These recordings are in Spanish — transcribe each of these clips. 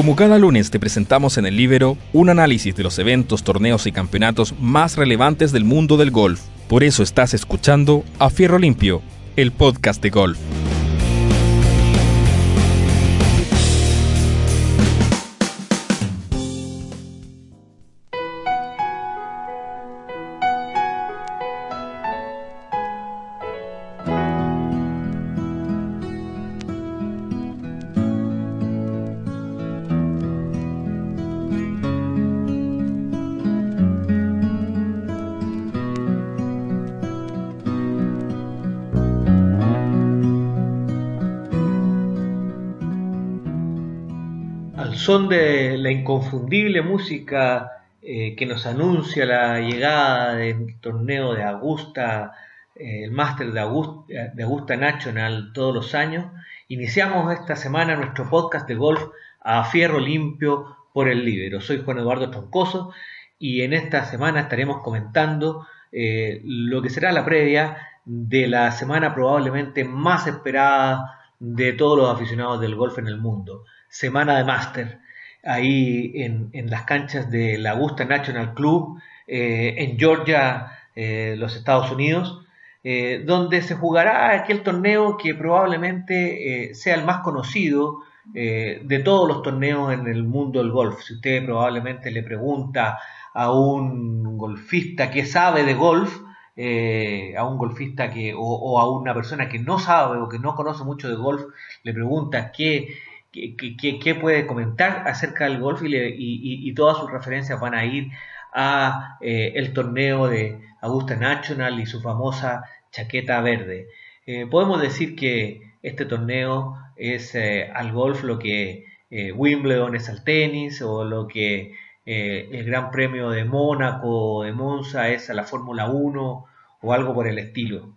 Como cada lunes te presentamos en el Libero un análisis de los eventos, torneos y campeonatos más relevantes del mundo del golf. Por eso estás escuchando A Fierro Limpio, el podcast de golf. Son de la inconfundible música eh, que nos anuncia la llegada del torneo de Augusta, eh, el Máster de Augusta, de Augusta National todos los años, iniciamos esta semana nuestro podcast de golf a fierro limpio por el libero. Soy Juan Eduardo Troncoso y en esta semana estaremos comentando eh, lo que será la previa de la semana probablemente más esperada de todos los aficionados del golf en el mundo semana de máster ahí en, las canchas de la Augusta National Club eh, en Georgia, eh, los Estados Unidos, eh, donde se jugará aquel torneo que probablemente sea el más conocido de todos los torneos en el mundo del golf. Si usted probablemente le pregunta a un golfista que sabe de golf, a un golfista que, o, a una persona que no sabe o que no conoce mucho de golf, le pregunta qué qué, puede comentar acerca del golf y, todas sus referencias van a ir a eh, el torneo de Augusta National y su famosa chaqueta verde. Eh, podemos decir que este torneo es eh, al golf lo que Wimbledon es al tenis o lo que el Gran Premio de Mónaco o de Monza es a la Fórmula 1 o algo por el estilo.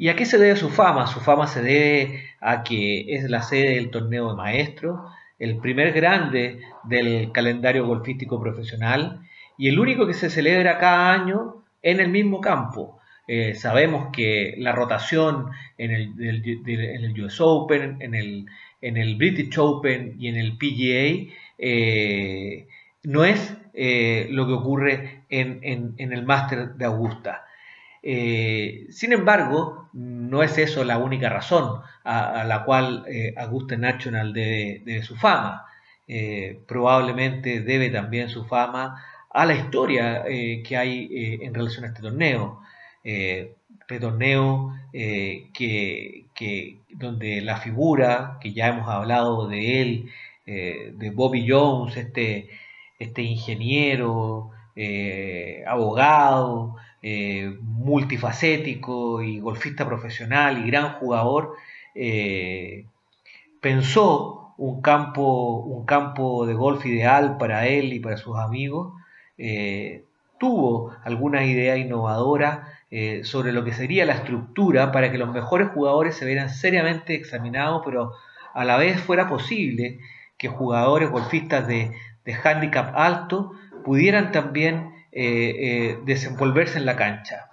¿Y a qué se debe su fama? Su fama se debe a que es la sede del torneo de maestros, el primer grande del calendario golfístico profesional y el único que se celebra cada año en el mismo campo. Eh, sabemos que la rotación en el, US Open, en el, British Open y en el PGA eh, no es eh, lo que ocurre en, en el Master de Augusta. Eh, sin embargo, no es eso la única razón a, la cual eh, Augusta National debe, su fama. Eh, probablemente debe también su fama a la historia que hay en relación a este torneo. este torneo que, donde la figura, que ya hemos hablado de él, de Bobby Jones, este, este ingeniero, abogado, eh, multifacético y golfista profesional y gran jugador, eh, pensó un campo, un campo de golf ideal para él y para sus amigos, eh, tuvo alguna idea innovadora sobre lo que sería la estructura para que los mejores jugadores se vieran seriamente examinados, pero a la vez fuera posible que jugadores golfistas de, de handicap alto pudieran también eh, eh, desenvolverse en la cancha.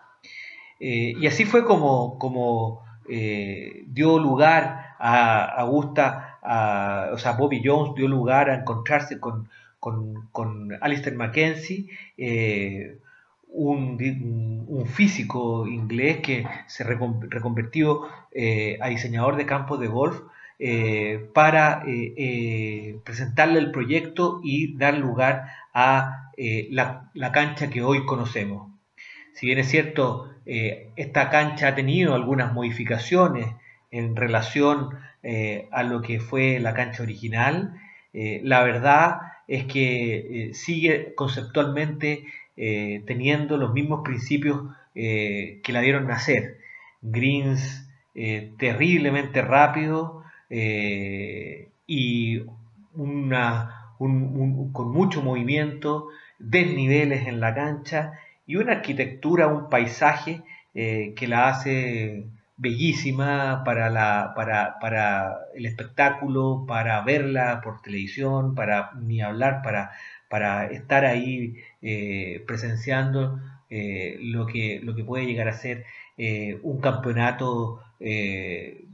Eh, y así fue como, como dio lugar a Augusta, o sea, Bobby Jones dio lugar a encontrarse con, con, Alistair Mackenzie, un, físico inglés que se reconvirtió a diseñador de campos de golf para presentarle el proyecto y dar lugar a eh, la, cancha que hoy conocemos. Si bien es cierto, eh, esta cancha ha tenido algunas modificaciones en relación eh, a lo que fue la cancha original, la verdad es que sigue conceptualmente teniendo los mismos principios que la dieron nacer. Greens terriblemente rápido y con mucho movimiento, desniveles en la cancha y una arquitectura, un paisaje eh, que la hace bellísima para, la, para, para, el espectáculo, para verla por televisión, para ni hablar, para, para estar ahí eh, presenciando eh, lo, que, lo que puede llegar a ser un campeonato de,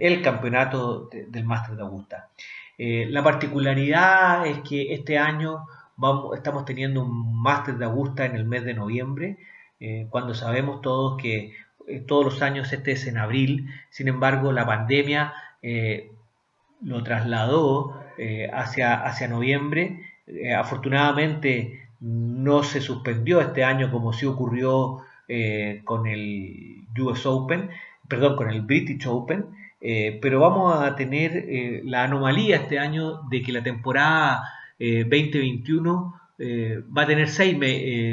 el campeonato del Máster de Augusta. la particularidad es que este año vamos, estamos teniendo un máster de Augusta en el mes de noviembre, cuando sabemos todos que todos los años este es en abril, sin embargo la pandemia lo trasladó hacia, hacia noviembre. afortunadamente no se suspendió este año como sí ocurrió eh, con el US Open, perdón, con el British Open, eh, pero vamos a tener eh, la anomalía este año de que la temporada 2021 va a tener seis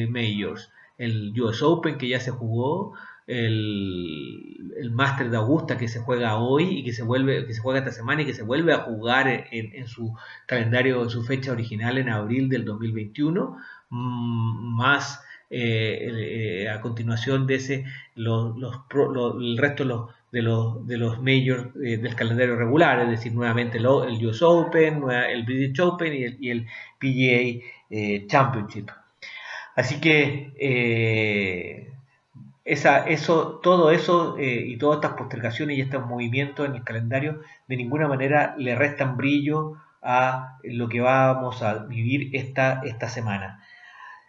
majors. El US Open que ya se jugó, el, Master de Augusta que se juega hoy y que se vuelve que se juega esta semana y que se vuelve a jugar en, su calendario en su fecha original en abril del 2021 mm, más eh, eh, a continuación de ese el resto de los, de los, de los majors eh, del calendario regular, es decir, nuevamente el US Open, el British Open y el, PGA Championship. Así que esa, eso, todo eso y todas estas postergaciones y estos movimientos en el calendario de ninguna manera le restan brillo a lo que vamos a vivir esta, esta semana.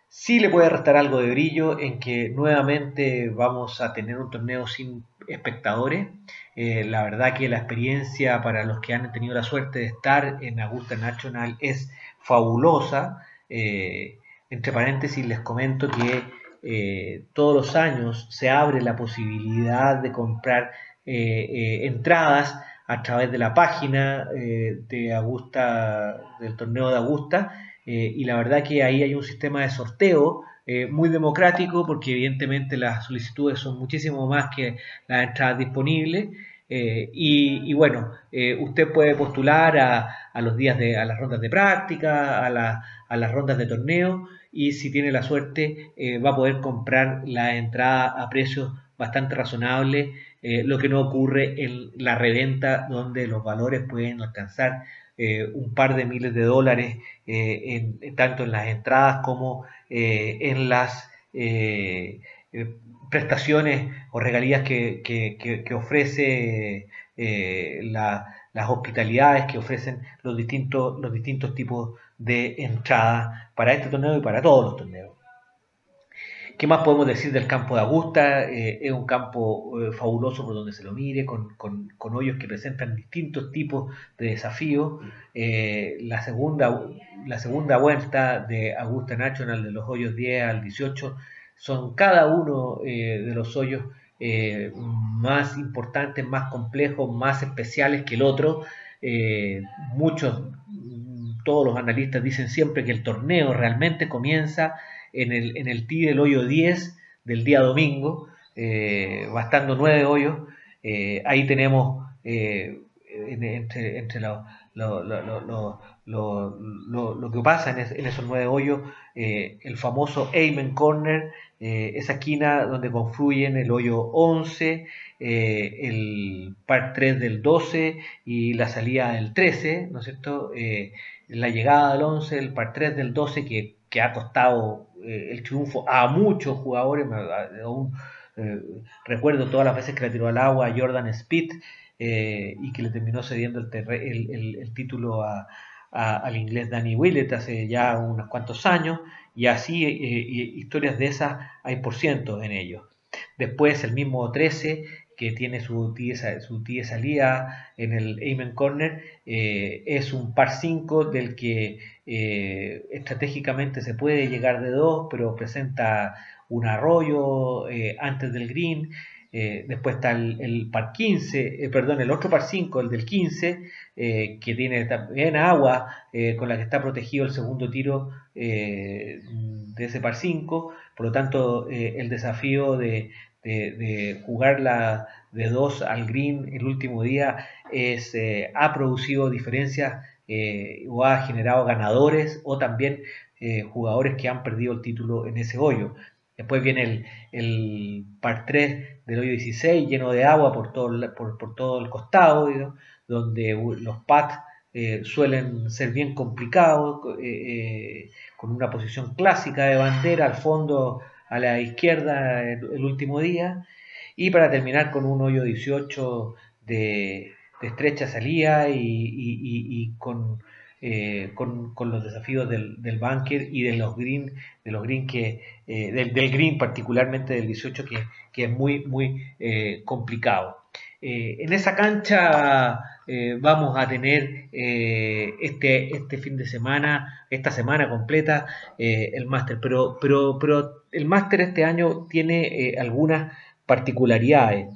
Sí le puede restar algo de brillo en que nuevamente vamos a tener un torneo sin espectadores. Eh, la verdad que la experiencia para los que han tenido la suerte de estar en Augusta National es fabulosa. Eh, entre paréntesis les comento que eh, todos los años se abre la posibilidad de comprar entradas a través de la página de Augusta, del torneo de Augusta y la verdad que ahí hay un sistema de sorteo eh, muy democrático porque evidentemente las solicitudes son muchísimo más que las entradas disponibles. Eh, y, bueno, usted puede postular a, los días de a las rondas de práctica, a, a las rondas de torneo y si tiene la suerte va a poder comprar la entrada a precios bastante razonables, lo que no ocurre en la reventa donde los valores pueden alcanzar eh, un par de miles de dólares eh, en, tanto en las entradas como eh, en las prestaciones o regalías que, ofrece las hospitalidades que ofrecen los distintos, los distintos tipos de entradas para este torneo y para todos los torneos. ¿Qué más podemos decir del campo de Augusta? Eh, es un campo eh, fabuloso por donde se lo mire, con, hoyos que presentan distintos tipos de desafíos. Eh, la, segunda, la segunda vuelta de Augusta National, de los hoyos 10 al 18, son cada uno de los hoyos más importantes, más complejos, más especiales que el otro. muchos, todos los analistas dicen siempre que el torneo realmente comienza en el, en el tee del hoyo 10 del día domingo, eh, bastando nueve hoyos. Eh, ahí tenemos eh, entre, entre lo, lo, lo, lo, que pasa en, esos nueve hoyos, el famoso Amen Corner, esa esquina donde confluyen el hoyo 11, el par 3 del 12 y la salida del 13, ¿no es cierto? la llegada del 11, el par 3 del 12 que, que ha costado eh, el triunfo a muchos jugadores. Aún, eh, recuerdo todas las veces que le tiró al agua a Jordan Speed eh, y que le terminó cediendo el, título al inglés Danny Willett hace ya unos cuantos años. Y así historias de esas hay por cientos en ellos. Después el mismo 13 que tiene su tía, su salida en el Amen Corner, eh, es un par 5 del que eh, estratégicamente se puede llegar de dos, pero presenta un arroyo eh, antes del green. después está el, par 15, perdón, el otro par 5, el del 15, que tiene también agua, con la que está protegido el segundo tiro de ese par 5. Por lo tanto, el desafío de, de, jugar la de 2 al green el último día es, eh, ha producido diferencias eh, o ha generado ganadores o también eh, jugadores que han perdido el título en ese hoyo. Después viene el, par 3 del hoyo 16 lleno de agua por todo, el, por, todo el costado, donde los pads suelen ser bien complicados, con una posición clásica de bandera al fondo a la izquierda el, último día. Y para terminar con un hoyo 18 de, estrecha salida y, con, con, los desafíos del, del bunker y de los green, de los green que, del, del, green particularmente del 18 que, es muy, muy complicado. en esa cancha eh, vamos a tener eh, este, este fin de semana, esta semana completa, eh, el máster. Pero, pero, pero el máster este año tiene algunas particularidades,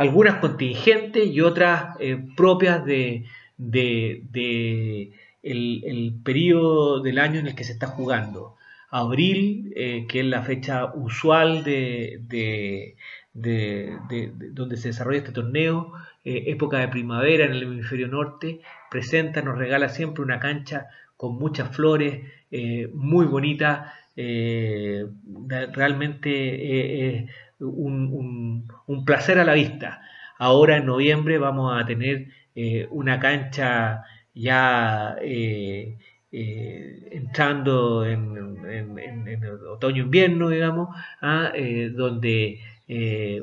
algunas contingentes y otras propias de, de, el, periodo del año en el que se está jugando. Abril, que es la fecha usual de, de, donde se desarrolla este torneo, eh, época de primavera en el hemisferio norte, presenta, nos regala siempre una cancha con muchas flores, eh, muy bonita, eh, realmente un, un, placer a la vista. Ahora en noviembre vamos a tener una cancha ya entrando en, en, otoño-invierno, digamos, ah, donde eh,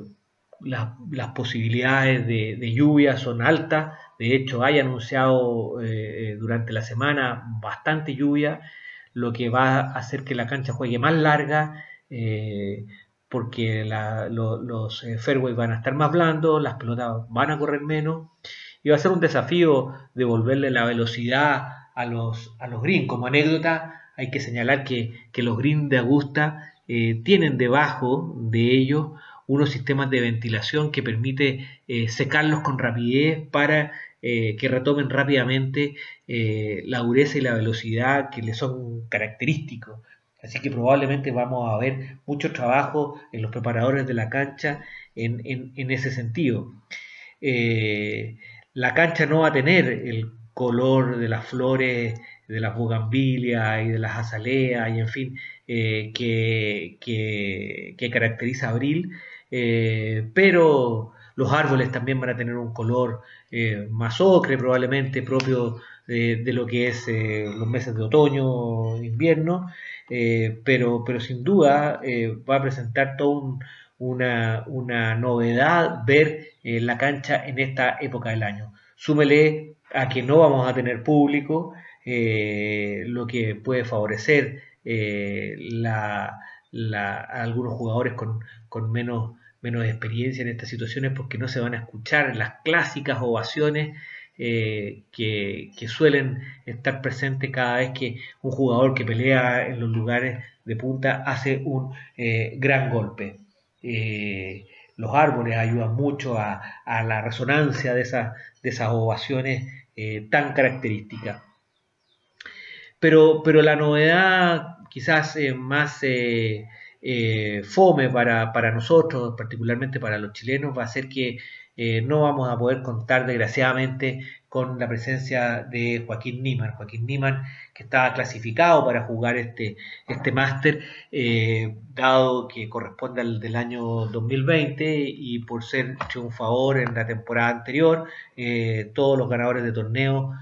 las, posibilidades de, lluvia son altas, de hecho hay anunciado eh, durante la semana bastante lluvia, lo que va a hacer que la cancha juegue más larga, eh, porque los fairways van a estar más blandos, las pelotas van a correr menos, y va a ser un desafío devolverle la velocidad a los, a los greens. Como anécdota, hay que señalar que, que los greens de Augusta tienen debajo de ellos unos sistemas de ventilación que permite eh, secarlos con rapidez para eh, que retomen rápidamente eh, la dureza y la velocidad que les son característicos. Así que probablemente vamos a ver mucho trabajo en los preparadores de la cancha en, ese sentido. la cancha no va a tener el color de las flores, de las bugambilias y de las azaleas y en fin, que, que, caracteriza Abril, eh, pero los árboles también van a tener un color eh, más ocre probablemente propio de, lo que es eh, los meses de otoño invierno pero, pero sin duda va a presentar toda una, una, novedad ver la cancha en esta época del año. Súmele a que no vamos a tener público lo que puede favorecer la, a algunos jugadores con, con menos, menos experiencia en estas situaciones porque no se van a escuchar las clásicas ovaciones eh, que, suelen estar presentes cada vez que un jugador que pelea en los lugares de punta hace un eh, gran golpe. Eh, los árboles ayudan mucho a, la resonancia de, esas ovaciones tan características. Pero, la novedad quizás más fome para, para, nosotros, particularmente para los chilenos, va a ser que eh, no vamos a poder contar desgraciadamente con la presencia de Joaquín Niman. Joaquín Niman que estaba clasificado para jugar este, este máster, eh, dado que corresponde al del año 2020 y por ser triunfador en la temporada anterior, todos los ganadores de torneo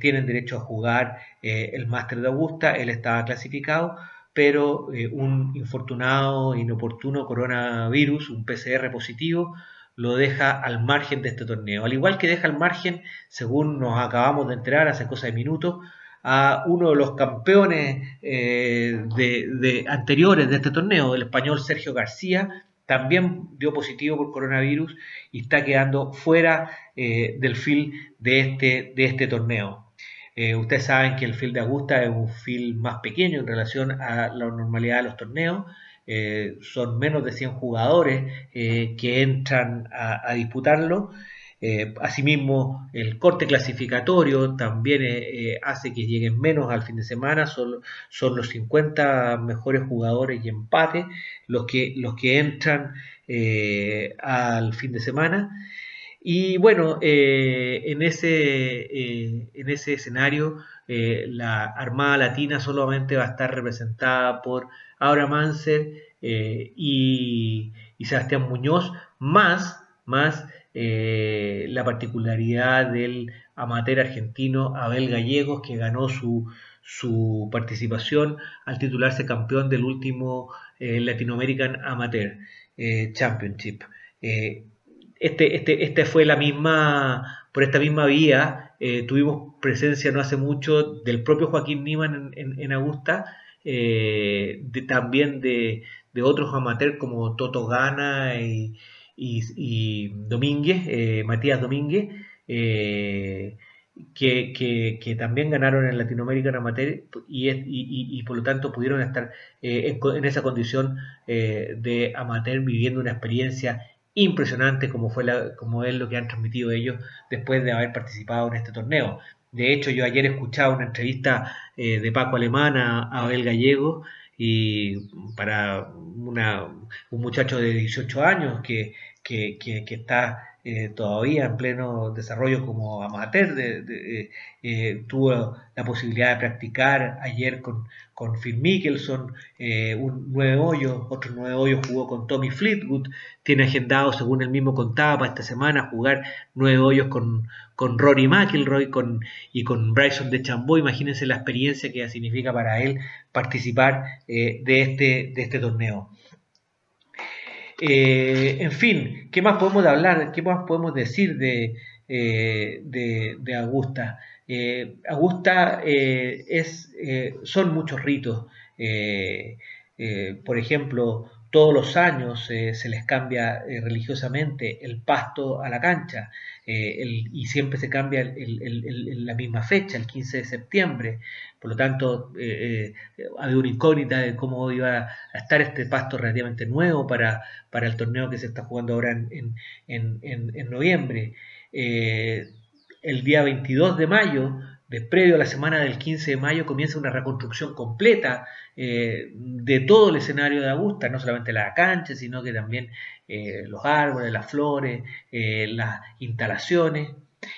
tienen derecho a jugar el máster de Augusta, él estaba clasificado pero eh, un infortunado, inoportuno coronavirus, un PCR positivo, lo deja al margen de este torneo. Al igual que deja al margen, según nos acabamos de enterar hace cosa de minutos, a uno de los campeones eh, de, anteriores de este torneo, el español Sergio García, también dio positivo por coronavirus y está quedando fuera eh, del fil de este, de este torneo. Eh, ustedes saben que el field de Augusta es un field más pequeño en relación a la normalidad de los torneos. Eh, son menos de 100 jugadores eh, que entran a, disputarlo. asimismo, el corte clasificatorio también hace que lleguen menos al fin de semana. Son, los 50 mejores jugadores y empate los que, los que entran al fin de semana. Y bueno, eh, en, ese, eh, en ese escenario, eh, la Armada Latina solamente va a estar representada por Aura Manser y, Sebastián Muñoz, más, más la particularidad del amateur argentino Abel Gallegos, que ganó su, su participación al titularse campeón del último Latin American Amateur Championship. Este, este, este fue la misma, por esta misma vía, tuvimos presencia no hace mucho del propio Joaquín Niman en, Augusta, también de, otros amateurs como Toto Gana y, Domínguez, Matías Domínguez, que, también ganaron en Latinoamérica en amateur y, por lo tanto pudieron estar eh, en, esa condición eh, de amateur viviendo una experiencia impresionante como fue la, como es lo que han transmitido ellos después de haber participado en este torneo. De hecho, yo ayer escuchaba una entrevista eh, de Paco Alemán a, Abel Gallego y para una, un muchacho de 18 años que, que, que está eh, todavía en pleno desarrollo como amateur, de, eh, tuvo la posibilidad de practicar ayer con, con Phil Mickelson, eh, un nueve hoyos, otro nueve hoyos jugó con Tommy Fleetwood, tiene agendado, según él mismo contaba, para esta semana jugar nueve hoyos con, con Rory McIlroy con, y con Bryson de Chambó, imagínense la experiencia que significa para él participar de, este, de este torneo. Eh, en fin, ¿qué más podemos hablar? ¿Qué más podemos decir de, eh, de, Augusta? Eh, Augusta es, son muchos ritos. por ejemplo, todos los años se les cambia religiosamente el pasto a la cancha y siempre se cambia en la misma fecha, el 15 de septiembre. Por lo tanto, eh, eh, había una incógnita de cómo iba a estar este pasto relativamente nuevo para, para el torneo que se está jugando ahora en, en, noviembre. Eh, el día 22 de mayo, previo a la semana del 15 de mayo, comienza una reconstrucción completa de todo el escenario de Augusta, no solamente la cancha, sino que también los árboles, las flores, las instalaciones.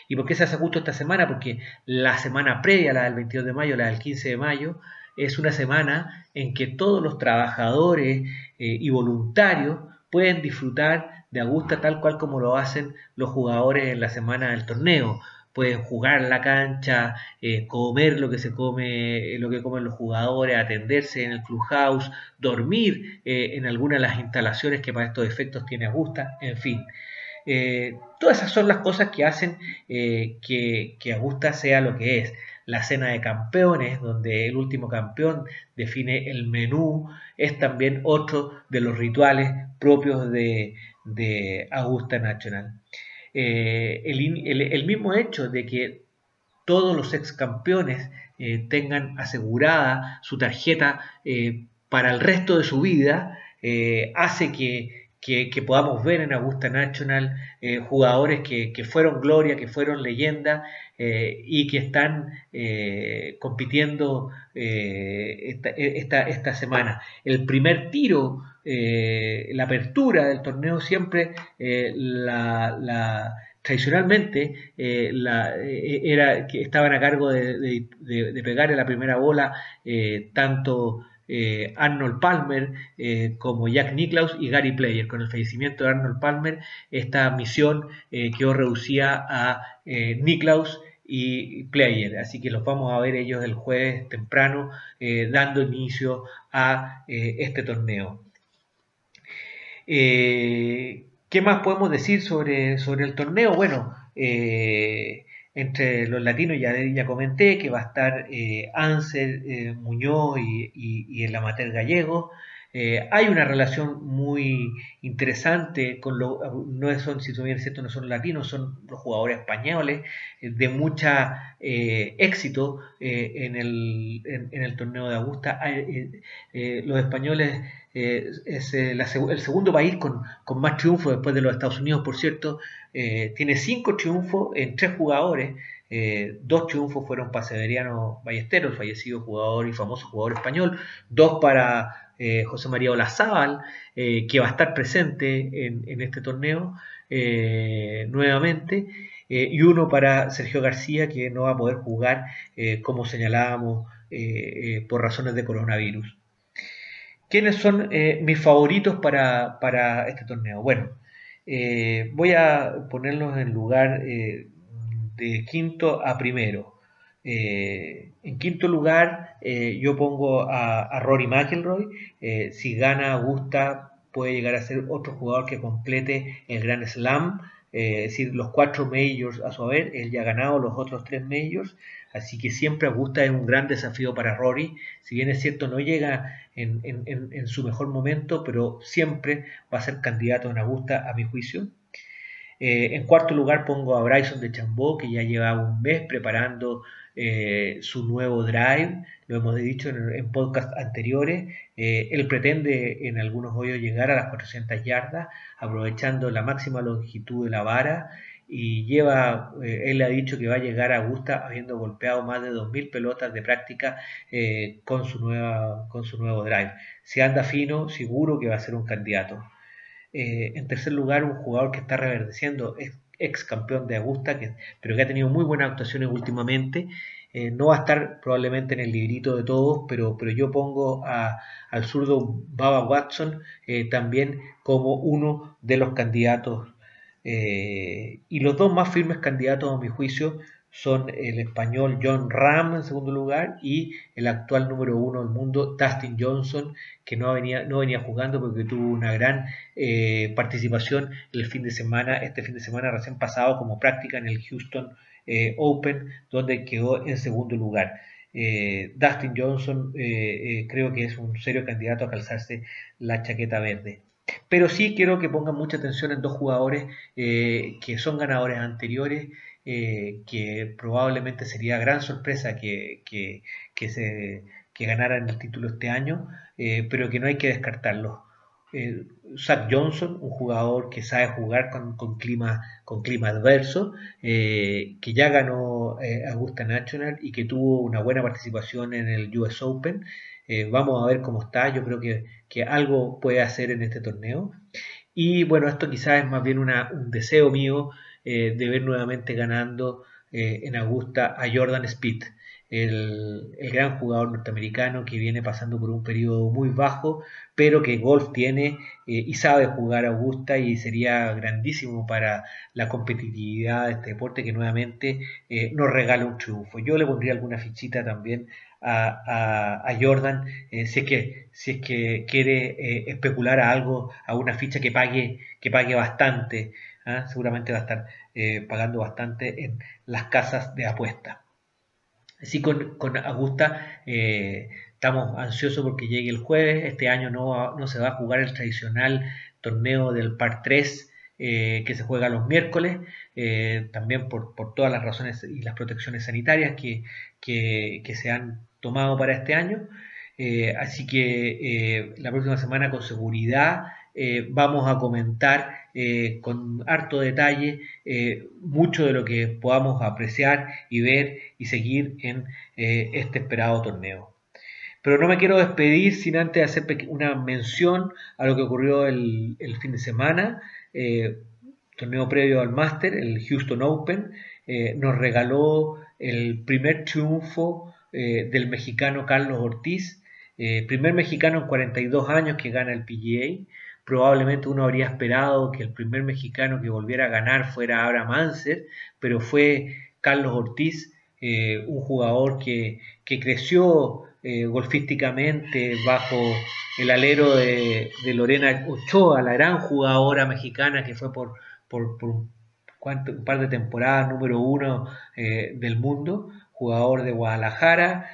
¿Y por qué se hace justo esta semana? Porque la semana previa, la del 22 de mayo, la del 15 de mayo, es una semana en que todos los trabajadores eh, y voluntarios pueden disfrutar de Augusta tal cual como lo hacen los jugadores en la semana del torneo. Pueden jugar la cancha, eh, comer lo que se come, eh, lo que comen los jugadores, atenderse en el clubhouse, dormir en alguna de las instalaciones que para estos efectos tiene Augusta, en fin. Eh, todas esas son las cosas que hacen eh, que, que, Augusta sea lo que es. La cena de campeones, donde el último campeón define el menú, es también otro de los rituales propios de, Augusta National. Eh, el, mismo hecho de que todos los ex campeones tengan asegurada su tarjeta para el resto de su vida, hace que que, podamos ver en Augusta National eh, jugadores que, fueron gloria, que fueron leyenda eh, y que están eh, compitiendo esta, esta, semana. El primer tiro, la apertura del torneo siempre la, tradicionalmente era que estaban a cargo de, de, pegar en la primera bola tanto eh, Arnold Palmer eh, como Jack Nicklaus y Gary Player. Con el fallecimiento de Arnold Palmer, esta misión eh, quedó reducida a Nicklaus y Player. Así que los vamos a ver ellos el jueves temprano dando inicio a este torneo. ¿Qué más podemos decir sobre, sobre el torneo? Bueno, entre los latinos ya, ya comenté que va a estar eh, Ansel eh, Muñoz y, el amateur gallego. Eh, hay una relación muy interesante con los, no son, si bien cierto, no son latinos, son los jugadores españoles, de mucha éxito en el, en, el torneo de Augusta. los españoles es el segundo país con, con, más triunfos después de los Estados Unidos, por cierto, eh, tiene cinco triunfos en tres jugadores. Eh, dos triunfos fueron para Severiano Ballesteros, fallecido jugador y famoso jugador español. Dos para eh, José María Olazábal, que va a estar presente en, este torneo nuevamente. y uno para Sergio García, que no va a poder jugar, como señalábamos, por razones de coronavirus. ¿Quiénes son mis favoritos para, para este torneo? Bueno, eh, voy a ponerlos en lugar eh, de quinto a primero. Eh, en quinto lugar, yo pongo a, Rory McIlroy. si gana Augusta, puede llegar a ser otro jugador que complete el Grand Slam, eh, es decir, los cuatro majors a su haber, él ya ha ganado los otros tres majors, así que siempre Augusta es un gran desafío para Rory, si bien es cierto no llega en, su mejor momento, pero siempre va a ser candidato en Augusta a mi juicio. Eh, en cuarto lugar pongo a Bryson de Chambó, que ya lleva un mes preparando eh, su nuevo drive, lo hemos dicho en, podcast anteriores. Eh, él pretende en algunos hoyos llegar a las 400 yardas, aprovechando la máxima longitud de la vara. Y lleva, él ha dicho que va a llegar a Augusta habiendo golpeado más de 2.000 pelotas de práctica con, su nueva, con su nuevo drive. Si anda fino, seguro que va a ser un candidato. Eh, en tercer lugar, un jugador que está reverdeciendo, es ex campeón de Augusta, que, pero que ha tenido muy buenas actuaciones últimamente. Eh, no va a estar probablemente en el librito de todos, pero, pero yo pongo al zurdo Baba Watson eh, también como uno de los candidatos. y los dos más firmes candidatos, a mi juicio, son el español John Ram en segundo lugar y el actual número uno del mundo, Dustin Johnson, que no venía, no venía jugando porque tuvo una gran eh, participación el fin de semana, este fin de semana recién pasado como práctica en el Houston eh, Open, donde quedó en segundo lugar. Eh, Dustin Johnson creo que es un serio candidato a calzarse la chaqueta verde. Pero sí quiero que pongan mucha atención en dos jugadores que son ganadores anteriores eh, que probablemente sería gran sorpresa que, que, se, que ganaran el título este año, eh, pero que no hay que descartarlo. Eh, Zach Johnson, un jugador que sabe jugar con, con clima, con clima adverso, que ya ganó Augusta National y que tuvo una buena participación en el US Open. vamos a ver cómo está, yo creo que, que, algo puede hacer en este torneo. Y bueno, esto quizás es más bien una, un deseo mío eh, de ver nuevamente ganando eh, en Augusta a Jordan Speed, el, gran jugador norteamericano que viene pasando por un periodo muy bajo, pero que golf tiene eh, y sabe jugar Augusta y sería grandísimo para la competitividad de este deporte que nuevamente nos regala un triunfo. Yo le pondría alguna fichita también a, Jordan si, es que, si es que quiere especular a algo, a una ficha que pague, que pague bastante. ¿Ah? seguramente va a estar eh, pagando bastante en las casas de apuesta. Así con, con Augusta eh, estamos ansiosos porque llegue el jueves. Este año no, no, se va a jugar el tradicional torneo del Par 3 eh, que se juega los miércoles, también por, por, todas las razones y las protecciones sanitarias que, que, que se han tomado para este año. así que la próxima semana con seguridad vamos a comentar eh, con harto detalle eh, mucho de lo que podamos apreciar y ver y seguir en eh, este esperado torneo. Pero no me quiero despedir sin antes hacer una mención a lo que ocurrió el, fin de semana, torneo previo al Master, el Houston Open, nos regaló el primer triunfo del mexicano Carlos Ortiz, primer mexicano en 42 años que gana el PGA, probablemente uno habría esperado que el primer mexicano que volviera a ganar fuera Abraham Anser, pero fue Carlos Ortiz, eh, un jugador que, creció eh, golfísticamente bajo el alero de, Lorena Ochoa, la gran jugadora mexicana que fue por, por, un, par de temporadas número uno eh, del mundo, jugador de Guadalajara,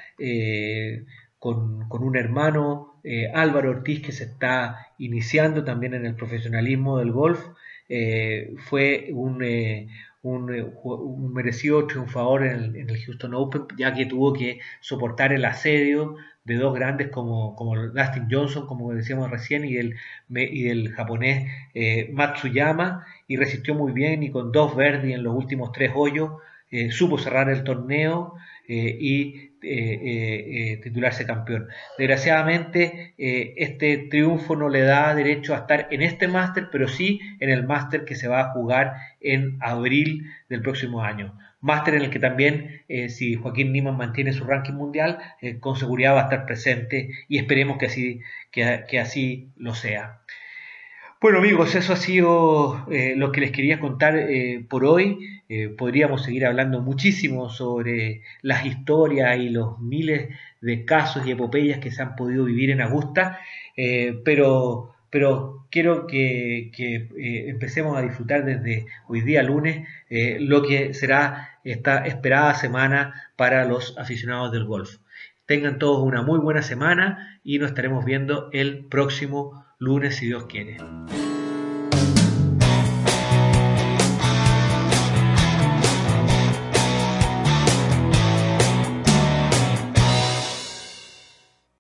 con, un hermano eh, Álvaro Ortiz, que se está iniciando también en el profesionalismo del golf, eh, fue un, eh, un, merecido triunfador en el, Houston Open, ya que tuvo que soportar el asedio de dos grandes como, como Dustin Johnson, como decíamos recién, y del, y del japonés Matsuyama, y resistió muy bien y con dos verdes en los últimos tres hoyos supo cerrar el torneo y eh, eh, titularse campeón. Desgraciadamente, eh, este triunfo no le da derecho a estar en este máster, pero sí en el máster que se va a jugar en abril del próximo año. Máster en el que también, si Joaquín Niman mantiene su ranking mundial, con seguridad va a estar presente y esperemos que así, que así lo sea. Bueno amigos, eso ha sido eh, lo que les quería contar eh, por hoy. Eh, podríamos seguir hablando muchísimo sobre las historias y los miles de casos y epopeyas que se han podido vivir en Augusta, pero, pero quiero que, eh, empecemos a disfrutar desde hoy día lunes lo que será esta esperada semana para los aficionados del golf. Tengan todos una muy buena semana y nos estaremos viendo el próximo lunes si Dios quiere.